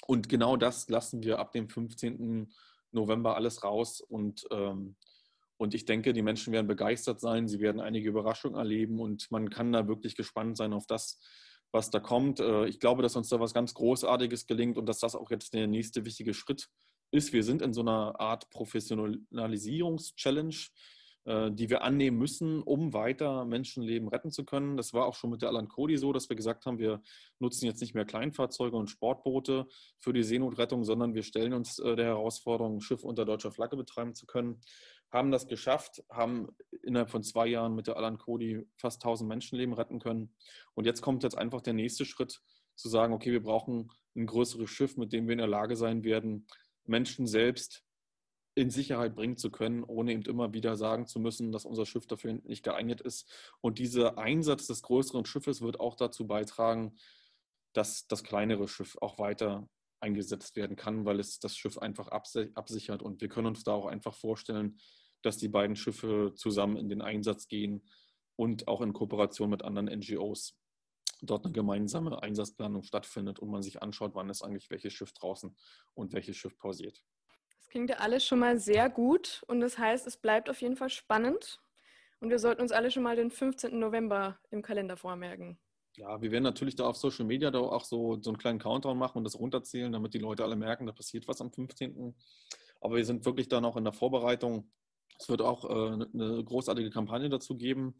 Und genau das lassen wir ab dem 15. November alles raus und, ähm, und ich denke, die Menschen werden begeistert sein, sie werden einige Überraschungen erleben und man kann da wirklich gespannt sein auf das, was da kommt. Äh, ich glaube, dass uns da was ganz Großartiges gelingt und dass das auch jetzt der nächste wichtige Schritt ist. Wir sind in so einer Art Professionalisierungs-Challenge die wir annehmen müssen, um weiter Menschenleben retten zu können. Das war auch schon mit der Alan Cody so, dass wir gesagt haben, wir nutzen jetzt nicht mehr Kleinfahrzeuge und Sportboote für die Seenotrettung, sondern wir stellen uns äh, der Herausforderung, ein Schiff unter deutscher Flagge betreiben zu können. Haben das geschafft, haben innerhalb von zwei Jahren mit der Alan Cody fast 1000 Menschenleben retten können. Und jetzt kommt jetzt einfach der nächste Schritt, zu sagen, okay, wir brauchen ein größeres Schiff, mit dem wir in der Lage sein werden, Menschen selbst in Sicherheit bringen zu können, ohne eben immer wieder sagen zu müssen, dass unser Schiff dafür nicht geeignet ist. Und dieser Einsatz des größeren Schiffes wird auch dazu beitragen, dass das kleinere Schiff auch weiter eingesetzt werden kann, weil es das Schiff einfach absichert. Und wir können uns da auch einfach vorstellen, dass die beiden Schiffe zusammen in den Einsatz gehen und auch in Kooperation mit anderen NGOs dort eine gemeinsame Einsatzplanung stattfindet und man sich anschaut, wann ist eigentlich welches Schiff draußen und welches Schiff pausiert. Das klingt ja alles schon mal sehr gut und das heißt, es bleibt auf jeden Fall spannend und wir sollten uns alle schon mal den 15. November im Kalender vormerken. Ja, wir werden natürlich da auf Social Media da auch so, so einen kleinen Countdown machen und das runterzählen, damit die Leute alle merken, da passiert was am 15. Aber wir sind wirklich da noch in der Vorbereitung. Es wird auch äh, eine großartige Kampagne dazu geben.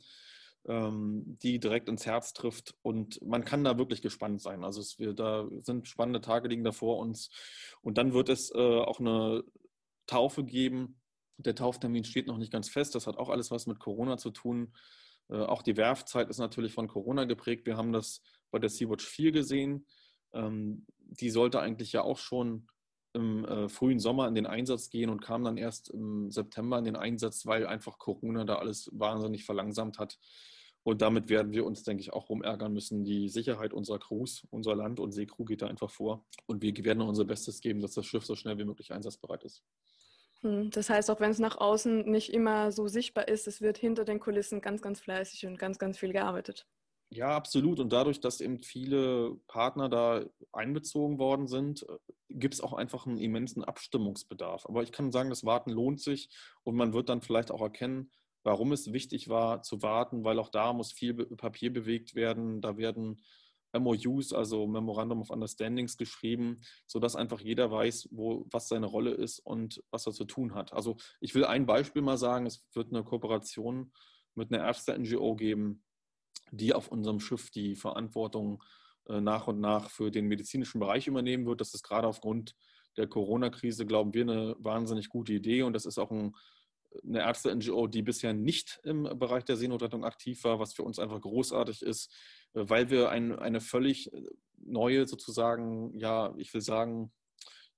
Ähm, die direkt ins Herz trifft. Und man kann da wirklich gespannt sein. Also es, wir, da sind spannende Tage liegen da vor uns. Und dann wird es äh, auch eine Taufe geben. Der Tauftermin steht noch nicht ganz fest. Das hat auch alles was mit Corona zu tun. Äh, auch die Werfzeit ist natürlich von Corona geprägt. Wir haben das bei der Sea-Watch 4 gesehen. Ähm, die sollte eigentlich ja auch schon im äh, frühen Sommer in den Einsatz gehen und kam dann erst im September in den Einsatz, weil einfach Corona da alles wahnsinnig verlangsamt hat. Und damit werden wir uns, denke ich, auch rumärgern müssen. Die Sicherheit unserer Crews, unser Land- und Seecrew geht da einfach vor. Und wir werden unser Bestes geben, dass das Schiff so schnell wie möglich einsatzbereit ist. Hm, das heißt, auch wenn es nach außen nicht immer so sichtbar ist, es wird hinter den Kulissen ganz, ganz fleißig und ganz, ganz viel gearbeitet. Ja, absolut. Und dadurch, dass eben viele Partner da einbezogen worden sind, äh, gibt es auch einfach einen immensen Abstimmungsbedarf. Aber ich kann sagen, das Warten lohnt sich und man wird dann vielleicht auch erkennen, warum es wichtig war zu warten, weil auch da muss viel Papier bewegt werden. Da werden MOUs, also Memorandum of Understandings, geschrieben, sodass einfach jeder weiß, wo, was seine Rolle ist und was er zu tun hat. Also ich will ein Beispiel mal sagen, es wird eine Kooperation mit einer Ärzte-NGO geben, die auf unserem Schiff die Verantwortung äh, nach und nach für den medizinischen Bereich übernehmen wird. Das ist gerade aufgrund der Corona-Krise, glauben wir, eine wahnsinnig gute Idee. Und das ist auch ein, eine Ärzte-NGO, die bisher nicht im Bereich der Seenotrettung aktiv war, was für uns einfach großartig ist, weil wir ein, eine völlig neue, sozusagen, ja, ich will sagen,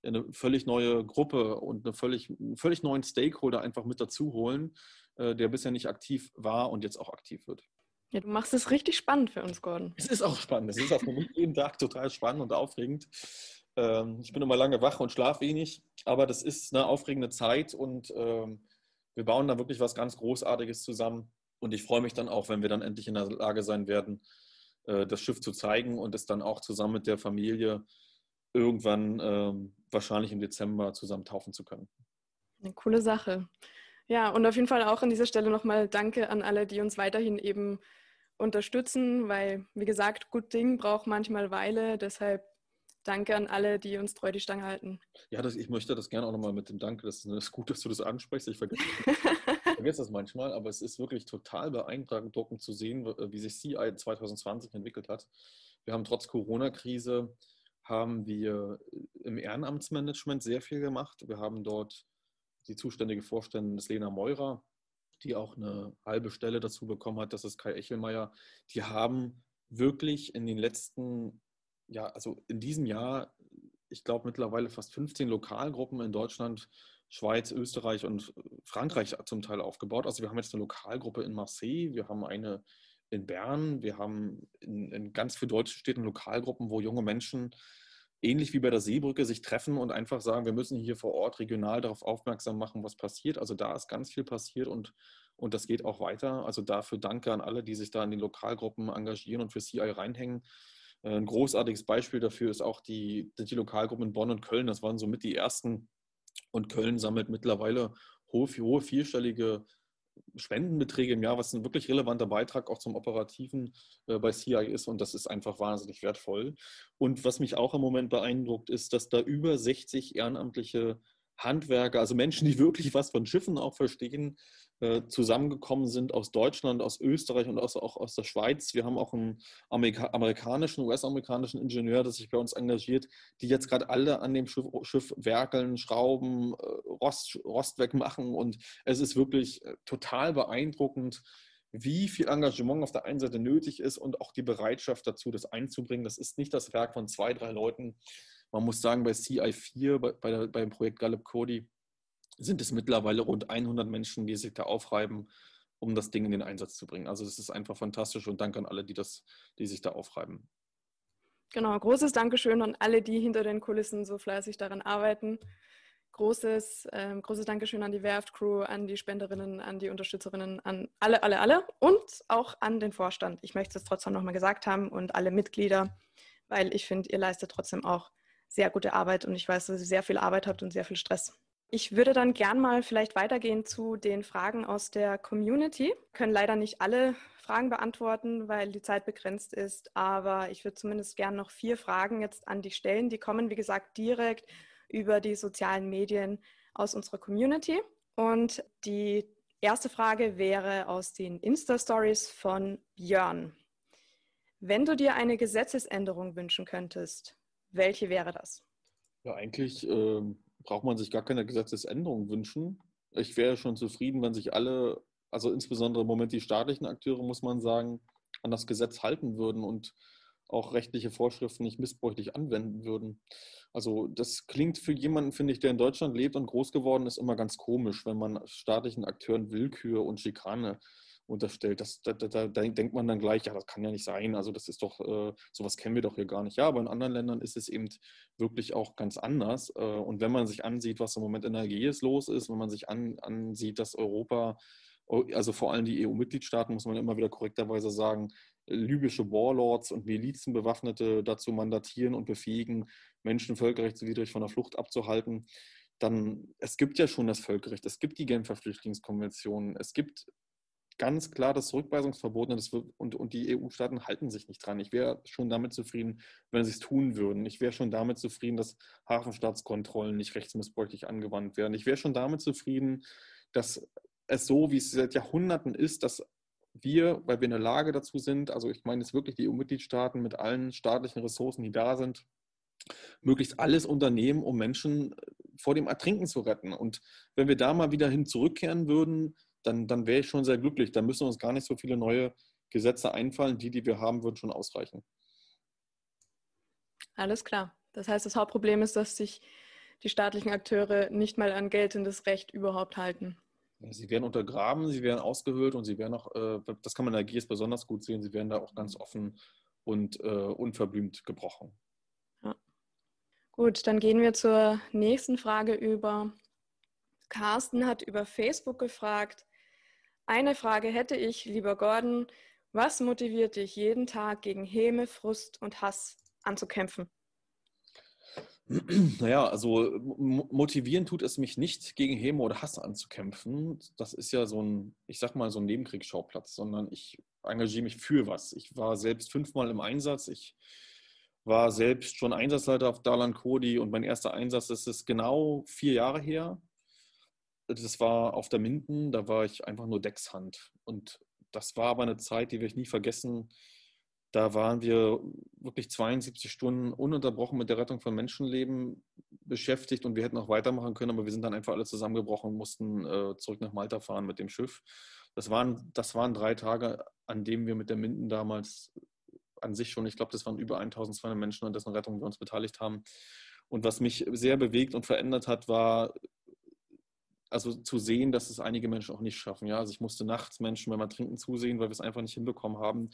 eine völlig neue Gruppe und eine völlig, einen völlig neuen Stakeholder einfach mit dazu holen, äh, der bisher nicht aktiv war und jetzt auch aktiv wird. Ja, du machst es richtig spannend für uns, Gordon. Es ist auch spannend. Es ist auch für mich jeden Tag total spannend und aufregend. Ähm, ich bin immer lange wach und schlafe wenig, aber das ist eine aufregende Zeit und ähm, wir bauen da wirklich was ganz Großartiges zusammen. Und ich freue mich dann auch, wenn wir dann endlich in der Lage sein werden, äh, das Schiff zu zeigen und es dann auch zusammen mit der Familie irgendwann ähm, wahrscheinlich im Dezember zusammen taufen zu können. Eine coole Sache. Ja, und auf jeden Fall auch an dieser Stelle nochmal Danke an alle, die uns weiterhin eben unterstützen, weil, wie gesagt, gut Ding braucht manchmal Weile. Deshalb danke an alle, die uns treu die Stange halten. Ja, das, ich möchte das gerne auch nochmal mit dem Danke. Das ist gut, dass du das ansprichst. Ich vergesse, vergesse das manchmal, aber es ist wirklich total beeindruckend zu sehen, wie sich CI 2020 entwickelt hat. Wir haben trotz Corona-Krise haben wir im Ehrenamtsmanagement sehr viel gemacht. Wir haben dort die zuständige Vorständin des Lena Meurer, die auch eine halbe Stelle dazu bekommen hat, das ist Kai Echelmeier. Die haben wirklich in den letzten, ja, also in diesem Jahr, ich glaube mittlerweile fast 15 Lokalgruppen in Deutschland, Schweiz, Österreich und Frankreich zum Teil aufgebaut. Also wir haben jetzt eine Lokalgruppe in Marseille, wir haben eine in Bern, wir haben in, in ganz vielen deutschen Städten Lokalgruppen, wo junge Menschen ähnlich wie bei der Seebrücke sich treffen und einfach sagen, wir müssen hier vor Ort regional darauf aufmerksam machen, was passiert. Also da ist ganz viel passiert und, und das geht auch weiter. Also dafür danke an alle, die sich da in den Lokalgruppen engagieren und für CI reinhängen. Äh, ein großartiges Beispiel dafür ist auch die, die Lokalgruppen in Bonn und Köln. Das waren somit die ersten. Und Köln sammelt mittlerweile hohe, hohe vierstellige Spendenbeträge im Jahr, was ein wirklich relevanter Beitrag auch zum Operativen äh, bei CI ist und das ist einfach wahnsinnig wertvoll. Und was mich auch im Moment beeindruckt, ist, dass da über 60 ehrenamtliche Handwerker, also Menschen, die wirklich was von Schiffen auch verstehen, äh, zusammengekommen sind aus Deutschland, aus Österreich und auch aus der Schweiz. Wir haben auch einen Amerika amerikanischen, US-amerikanischen Ingenieur, der sich bei uns engagiert, die jetzt gerade alle an dem Schiff, Schiff werkeln, schrauben, äh, Rost, Rost wegmachen. Und es ist wirklich äh, total beeindruckend, wie viel Engagement auf der einen Seite nötig ist und auch die Bereitschaft dazu, das einzubringen. Das ist nicht das Werk von zwei, drei Leuten, man muss sagen, bei CI4, bei, bei der, beim Projekt Gallup Cody, sind es mittlerweile rund 100 Menschen, die sich da aufreiben, um das Ding in den Einsatz zu bringen. Also das ist einfach fantastisch und danke an alle, die, das, die sich da aufreiben. Genau, großes Dankeschön an alle, die hinter den Kulissen so fleißig daran arbeiten. Großes, äh, großes Dankeschön an die Werft-Crew, an die Spenderinnen, an die Unterstützerinnen, an alle, alle, alle und auch an den Vorstand. Ich möchte es trotzdem nochmal gesagt haben und alle Mitglieder, weil ich finde, ihr leistet trotzdem auch sehr gute Arbeit und ich weiß, dass ihr sehr viel Arbeit habt und sehr viel Stress. Ich würde dann gern mal vielleicht weitergehen zu den Fragen aus der Community. Wir können leider nicht alle Fragen beantworten, weil die Zeit begrenzt ist, aber ich würde zumindest gern noch vier Fragen jetzt an dich stellen. Die kommen, wie gesagt, direkt über die sozialen Medien aus unserer Community. Und die erste Frage wäre aus den Insta-Stories von Björn. Wenn du dir eine Gesetzesänderung wünschen könntest, welche wäre das? Ja, eigentlich äh, braucht man sich gar keine Gesetzesänderung wünschen. Ich wäre schon zufrieden, wenn sich alle, also insbesondere im Moment die staatlichen Akteure, muss man sagen, an das Gesetz halten würden und auch rechtliche Vorschriften nicht missbräuchlich anwenden würden. Also das klingt für jemanden, finde ich, der in Deutschland lebt und groß geworden ist, immer ganz komisch, wenn man staatlichen Akteuren Willkür und Schikane unterstellt. Das, da, da, da, denkt man dann gleich, ja, das kann ja nicht sein. Also das ist doch, äh, sowas kennen wir doch hier gar nicht. Ja, aber in anderen Ländern ist es eben wirklich auch ganz anders. Äh, und wenn man sich ansieht, was im Moment in der Ägäis los ist, wenn man sich an, ansieht, dass Europa, also vor allem die EU-Mitgliedstaaten, muss man immer wieder korrekterweise sagen, libysche Warlords und Milizenbewaffnete dazu mandatieren und befähigen, Menschen völkerrechtswidrig von der Flucht abzuhalten, dann, es gibt ja schon das Völkerrecht, es gibt die Genfer Flüchtlingskonvention, es gibt ganz klar das Zurückweisungsverbot und, das wird, und, und die EU-Staaten halten sich nicht dran. Ich wäre schon damit zufrieden, wenn sie es tun würden. Ich wäre schon damit zufrieden, dass Hafenstaatskontrollen nicht rechtsmissbräuchlich angewandt werden. Ich wäre schon damit zufrieden, dass es so, wie es seit Jahrhunderten ist, dass wir, weil wir in der Lage dazu sind, also ich meine jetzt wirklich die EU-Mitgliedstaaten mit allen staatlichen Ressourcen, die da sind, möglichst alles unternehmen, um Menschen äh, vor dem Ertrinken zu retten. Und wenn wir da mal wieder hin zurückkehren würden, dann, dann wäre ich schon sehr glücklich. Da müssen uns gar nicht so viele neue Gesetze einfallen. Die, die wir haben, würden schon ausreichen. Alles klar. Das heißt, das Hauptproblem ist, dass sich die staatlichen Akteure nicht mal an geltendes Recht überhaupt halten. Sie werden untergraben, sie werden ausgehöhlt und sie werden auch, äh, das kann man in der GIS besonders gut sehen, sie werden da auch ganz offen und äh, unverblümt gebrochen. Ja. Gut, dann gehen wir zur nächsten Frage über. Carsten hat über Facebook gefragt, eine Frage hätte ich, lieber Gordon, was motiviert dich jeden Tag gegen Häme, Frust und Hass anzukämpfen? Naja, also motivieren tut es mich nicht, gegen Häme oder Hass anzukämpfen. Das ist ja so ein, ich sag mal, so ein Nebenkriegsschauplatz, sondern ich engagiere mich für was. Ich war selbst fünfmal im Einsatz. Ich war selbst schon Einsatzleiter auf Dalan Kodi und mein erster Einsatz, das ist genau vier Jahre her. Das war auf der Minden, da war ich einfach nur Deckshand. Und das war aber eine Zeit, die werde ich nie vergessen da waren wir wirklich 72 Stunden ununterbrochen mit der Rettung von Menschenleben beschäftigt und wir hätten auch weitermachen können, aber wir sind dann einfach alle zusammengebrochen und mussten äh, zurück nach Malta fahren mit dem Schiff. Das waren, das waren drei Tage, an denen wir mit der Minden damals an sich schon, ich glaube, das waren über 1200 Menschen, an dessen Rettung wir uns beteiligt haben. Und was mich sehr bewegt und verändert hat, war also zu sehen, dass es einige Menschen auch nicht schaffen. Ja, also ich musste nachts Menschen beim Trinken zusehen, weil wir es einfach nicht hinbekommen haben,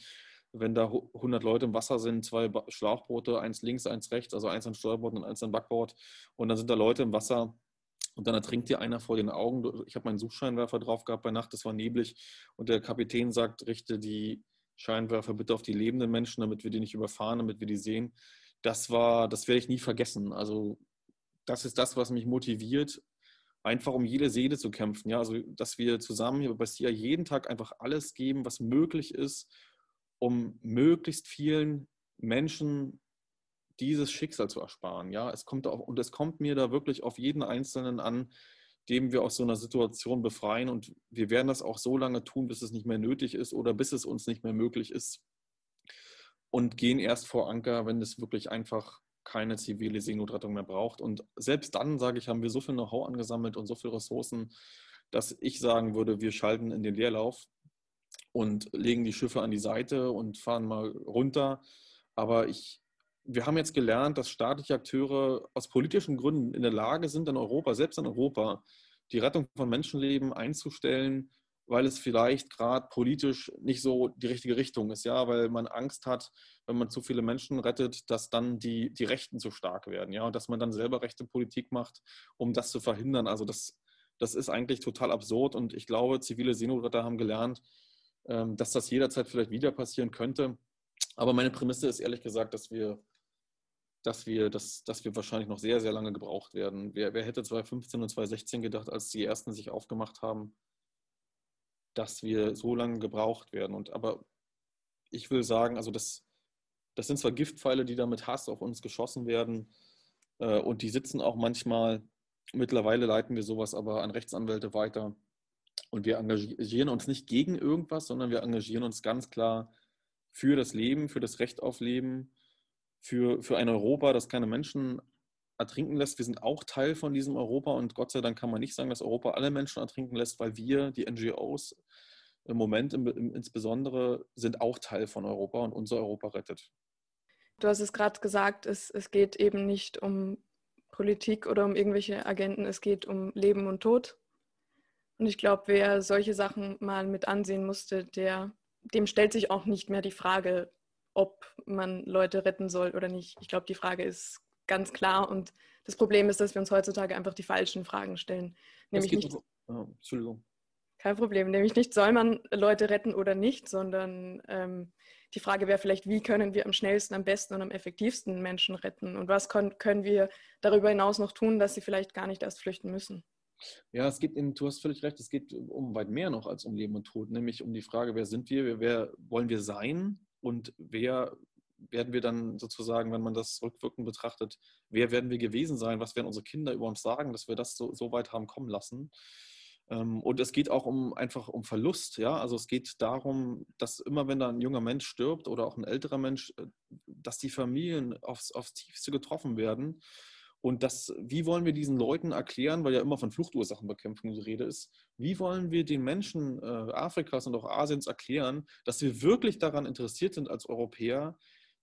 wenn da 100 Leute im Wasser sind, zwei Schlauchboote, eins links, eins rechts, also eins an Steuerbord und eins an Backbord. Und dann sind da Leute im Wasser und dann ertrinkt dir einer vor den Augen. Ich habe meinen Suchscheinwerfer drauf gehabt bei Nacht, es war neblig. Und der Kapitän sagt, richte die Scheinwerfer bitte auf die lebenden Menschen, damit wir die nicht überfahren, damit wir die sehen. Das war, das werde ich nie vergessen. Also das ist das, was mich motiviert, einfach um jede Seele zu kämpfen. Ja, also dass wir zusammen hier bei SIA jeden Tag einfach alles geben, was möglich ist, um möglichst vielen Menschen dieses Schicksal zu ersparen. Ja, es kommt auch, und es kommt mir da wirklich auf jeden Einzelnen an, dem wir aus so einer Situation befreien. Und wir werden das auch so lange tun, bis es nicht mehr nötig ist oder bis es uns nicht mehr möglich ist. Und gehen erst vor Anker, wenn es wirklich einfach keine zivile Seenotrettung mehr braucht. Und selbst dann, sage ich, haben wir so viel Know-how angesammelt und so viele Ressourcen, dass ich sagen würde, wir schalten in den Leerlauf und legen die Schiffe an die Seite und fahren mal runter. Aber ich, wir haben jetzt gelernt, dass staatliche Akteure aus politischen Gründen in der Lage sind, in Europa, selbst in Europa, die Rettung von Menschenleben einzustellen, weil es vielleicht gerade politisch nicht so die richtige Richtung ist, ja, weil man Angst hat, wenn man zu viele Menschen rettet, dass dann die, die Rechten zu stark werden, ja, und dass man dann selber rechte Politik macht, um das zu verhindern. Also das, das ist eigentlich total absurd und ich glaube, zivile Seenotretter haben gelernt, ähm, dass das jederzeit vielleicht wieder passieren könnte. Aber meine Prämisse ist ehrlich gesagt, dass wir, dass wir, dass, dass wir wahrscheinlich noch sehr, sehr lange gebraucht werden. Wer, wer hätte 2015 und 2016 gedacht, als die ersten sich aufgemacht haben, dass wir so lange gebraucht werden? Und aber ich will sagen, also das, das sind zwar Giftpfeile, die da mit Hass auf uns geschossen werden, äh, und die sitzen auch manchmal, mittlerweile leiten wir sowas aber an Rechtsanwälte weiter. Und wir engagieren uns nicht gegen irgendwas, sondern wir engagieren uns ganz klar für das Leben, für das Recht auf Leben, für, für ein Europa, das keine Menschen ertrinken lässt. Wir sind auch Teil von diesem Europa und Gott sei Dank kann man nicht sagen, dass Europa alle Menschen ertrinken lässt, weil wir, die NGOs, im Moment im, im, insbesondere sind auch Teil von Europa und unser Europa rettet. Du hast es gerade gesagt, es, es geht eben nicht um Politik oder um irgendwelche Agenten, es geht um Leben und Tod. Und ich glaube, wer solche Sachen mal mit ansehen musste, der, dem stellt sich auch nicht mehr die Frage, ob man Leute retten soll oder nicht. Ich glaube, die Frage ist ganz klar. Und das Problem ist, dass wir uns heutzutage einfach die falschen Fragen stellen. Nämlich nicht, oh, Entschuldigung. Kein Problem. Nämlich nicht, soll man Leute retten oder nicht, sondern ähm, die Frage wäre vielleicht, wie können wir am schnellsten, am besten und am effektivsten Menschen retten? Und was können, wir darüber hinaus noch tun, dass sie vielleicht gar nicht erst flüchten müssen? Ja, es geht, in, du hast völlig recht, es geht um weit mehr noch als um Leben und Tod, nämlich um die Frage, wer sind wir, wer wollen wir sein und wer werden wir dann sozusagen, wenn man das rückwirkend betrachtet, wer werden wir gewesen sein, was werden unsere Kinder über uns sagen, dass wir das so, so weit haben kommen lassen. Ähm, und es geht auch um einfach um Verlust, ja. Also es geht darum, dass immer wenn da ein junger Mensch stirbt oder auch ein älterer Mensch, äh, dass die Familien aufs, aufs Tiefste getroffen werden. Und das, wie wollen wir diesen Leuten erklären, weil ja immer von Fluchtursachenbekämpfung die Rede ist, wie wollen wir den Menschen äh, Afrikas und auch Asiens erklären, dass wir wirklich daran interessiert sind als Europäer,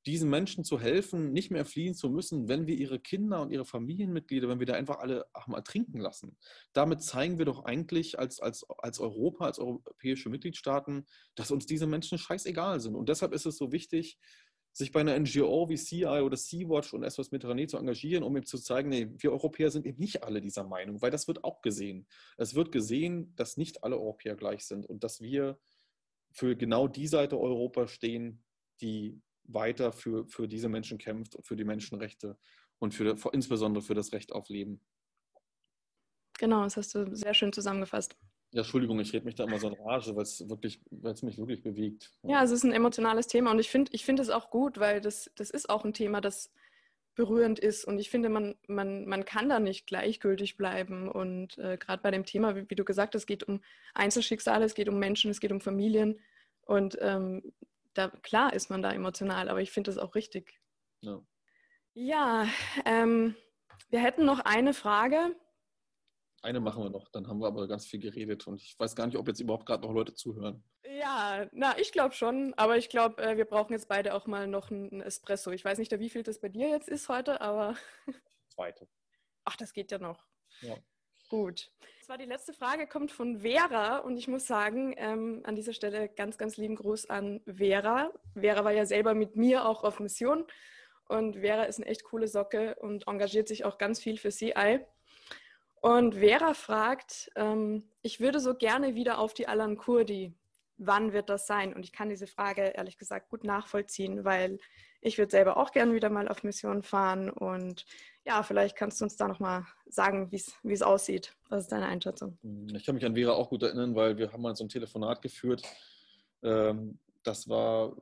diesen Menschen zu helfen, nicht mehr fliehen zu müssen, wenn wir ihre Kinder und ihre Familienmitglieder, wenn wir da einfach alle haben ertrinken lassen. Damit zeigen wir doch eigentlich als, als, als Europa, als europäische Mitgliedstaaten, dass uns diese Menschen scheißegal sind. Und deshalb ist es so wichtig, sich bei einer NGO wie CI oder Sea-Watch und SOS Mediterranee zu engagieren, um eben zu zeigen, nee, wir Europäer sind eben nicht alle dieser Meinung, weil das wird auch gesehen. Es wird gesehen, dass nicht alle Europäer gleich sind und dass wir für genau die Seite Europas stehen, die weiter für, für diese Menschen kämpft und für die Menschenrechte und für, insbesondere für das Recht auf Leben. Genau, das hast du sehr schön zusammengefasst. Ja, Entschuldigung, ich rede mich da immer so in Rage, weil es wirklich, weil es mich wirklich bewegt. Ja, es ist ein emotionales Thema und ich finde ich find es auch gut, weil das, das ist auch ein Thema, das berührend ist und ich finde, man, man, man kann da nicht gleichgültig bleiben und äh, gerade bei dem Thema, wie, wie, du gesagt hast, es geht um Einzelschicksale, es geht um Menschen, es geht um Familien und ähm, da, klar ist man da emotional, aber ich finde das auch richtig. Ja, ja ähm, wir hätten noch eine Frage. Eine machen wir noch, dann haben wir aber ganz viel geredet und ich weiß gar nicht, ob jetzt überhaupt gerade noch Leute zuhören. Ja, na, ich glaube schon, aber ich glaube, äh, wir brauchen jetzt beide auch mal noch einen Espresso. Ich weiß nicht, wie viel das bei dir jetzt ist heute, aber. Zweite. Ach, das geht ja noch. Ja. Gut. War die letzte Frage, kommt von Vera und ich muss sagen, ähm, an dieser Stelle ganz, ganz lieben Gruß an Vera. Vera war ja selber mit mir auch auf Mission und Vera ist eine echt coole Socke und engagiert sich auch ganz viel für CI. Und Vera fragt, ähm, ich würde so gerne wieder auf die Alan Kurdi. Wann wird das sein? Und ich kann diese Frage ehrlich gesagt gut nachvollziehen, weil ich würde selber auch gerne wieder mal auf Mission fahren und ja, vielleicht kannst du uns da nochmal sagen, wie es aussieht. Was ist deine Einschätzung? Hm, ich kann mich an Vera auch gut erinnern, weil wir haben mal so ein Telefonat geführt. Ähm, das war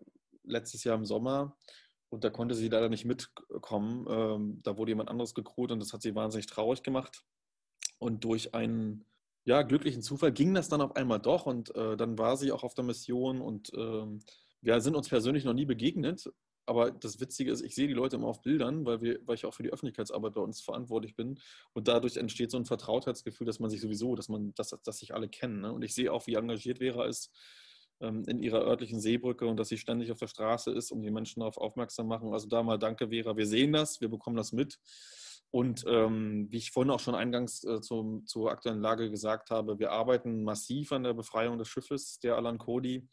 letztes Jahr im Sommer und da konnte sie leider nicht mitkommen. Ähm, da wurde jemand anderes gekrut und das hat sie wahnsinnig traurig gemacht. Und durch einen ja, glücklichen Zufall ging das dann auf einmal doch und äh, dann war sie auch auf der Mission und ähm, wir sind uns persönlich noch nie begegnet, aber das Witzige ist, ich sehe die Leute immer auf Bildern, weil, wir, weil ich auch für die Öffentlichkeitsarbeit bei uns verantwortlich bin. Und dadurch entsteht so ein Vertrautheitsgefühl, dass man sich sowieso, dass man, dass, dass sich alle kennen. Ne? Und ich sehe auch, wie engagiert Vera ist ähm, in ihrer örtlichen Seebrücke und dass sie ständig auf der Straße ist, um die Menschen darauf aufmerksam zu machen. Also da mal danke, Vera. Wir sehen das, wir bekommen das mit. Und ähm, wie ich vorhin auch schon eingangs äh, zum, zur aktuellen Lage gesagt habe, wir arbeiten massiv an der Befreiung des Schiffes, der Alan Cody.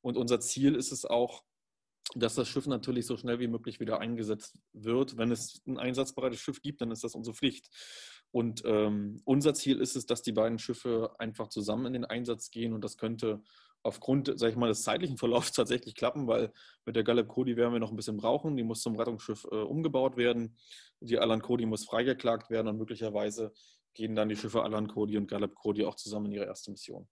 Und unser Ziel ist es auch, dass das Schiff natürlich so schnell wie möglich wieder eingesetzt wird. Wenn es ein einsatzbereites Schiff gibt, dann ist das unsere Pflicht. Und ähm, unser Ziel ist es, dass die beiden Schiffe einfach zusammen in den Einsatz gehen und das könnte aufgrund, sage ich mal, des zeitlichen Verlaufs tatsächlich klappen, weil mit der Galeb Cody werden wir noch ein bisschen brauchen. Die muss zum Rettungsschiff äh, umgebaut werden. Die Alan Cody muss freigeklagt werden und möglicherweise gehen dann die Schiffe Alan Cody und Galeb Cody auch zusammen in ihre erste Mission.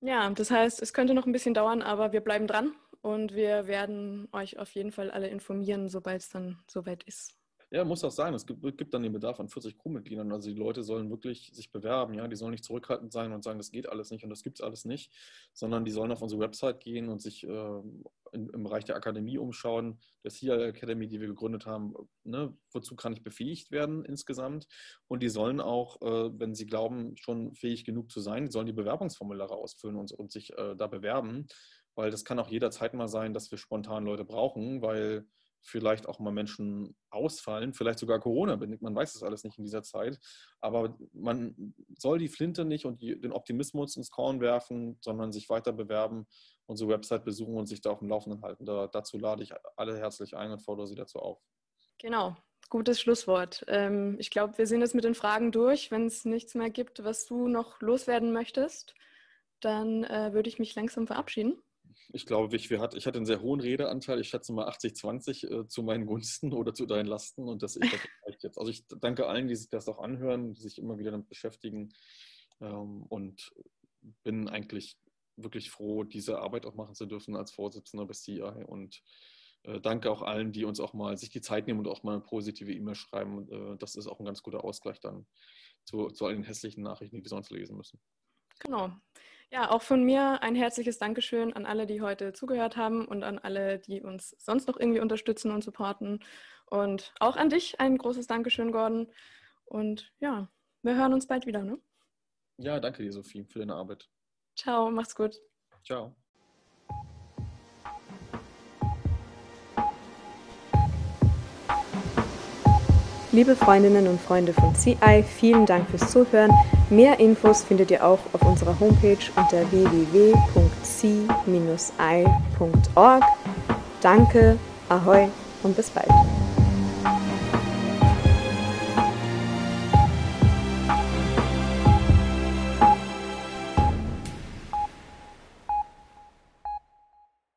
Ja, das heißt, es könnte noch ein bisschen dauern, aber wir bleiben dran und wir werden euch auf jeden Fall alle informieren, sobald es dann soweit ist. Ja, muss auch sein. Es gibt, gibt, dann den Bedarf an 40 Crewmitgliedern. Also die Leute sollen wirklich sich bewerben. Ja, die sollen nicht zurückhaltend sein und sagen, das geht alles nicht und das gibt es alles nicht, sondern die sollen auf unsere Website gehen und sich äh, in, im Bereich der Akademie umschauen, der CIA Academy, die wir gegründet haben. Ne, wozu kann ich befähigt werden insgesamt? Und die sollen auch, äh, wenn sie glauben, schon fähig genug zu sein, sollen die Bewerbungsformulare ausfüllen und, und sich äh, da bewerben weil das kann auch jederzeit mal sein, dass wir spontan Leute brauchen, weil vielleicht auch mal Menschen ausfallen, vielleicht sogar Corona bedingt, man weiß es alles nicht in dieser Zeit, aber man soll die Flinte nicht und den Optimismus ins Korn werfen, sondern sich weiter bewerben, unsere Website besuchen und sich da auf dem Laufenden halten. Da, dazu lade ich alle herzlich ein und fordere sie dazu auf. Genau, gutes Schlusswort. Ähm, ich glaube, wir sind jetzt mit den Fragen durch. Wenn es nichts mehr gibt, was du noch loswerden möchtest, dann äh, würde ich mich langsam verabschieden ich glaube, ich, hat, ich hatte einen sehr hohen Redeanteil. Ich schätze mal 80-20 äh, zu meinen Gunsten oder zu deinen Lasten. Und das, ich, das jetzt. Also ich danke allen, die sich das auch anhören, die sich immer wieder damit beschäftigen. Ähm, und bin eigentlich wirklich froh, diese Arbeit auch machen zu dürfen als Vorsitzender bei CI. Und äh, danke auch allen, die uns auch mal sich die Zeit nehmen und auch mal eine positive E-Mail schreiben. Äh, das ist auch ein ganz guter Ausgleich dann zu, zu all den hässlichen Nachrichten, die wir sonst lesen müssen. Genau. Ja, auch von mir ein herzliches Dankeschön an alle, die heute zugehört haben und an alle, die uns sonst noch irgendwie unterstützen und supporten. Und auch an dich ein großes Dankeschön, Gordon. Und ja, wir hören uns bald wieder, ne? Ja, danke dir, Sophie, für deine Arbeit. Ciao, mach's gut. Ciao. Liebe Freundinnen und Freunde von CI, vielen Dank fürs Zuhören. Mehr Infos findet ihr auch auf unserer Homepage unter www.c-i.org. Danke, ahoi und bis bald.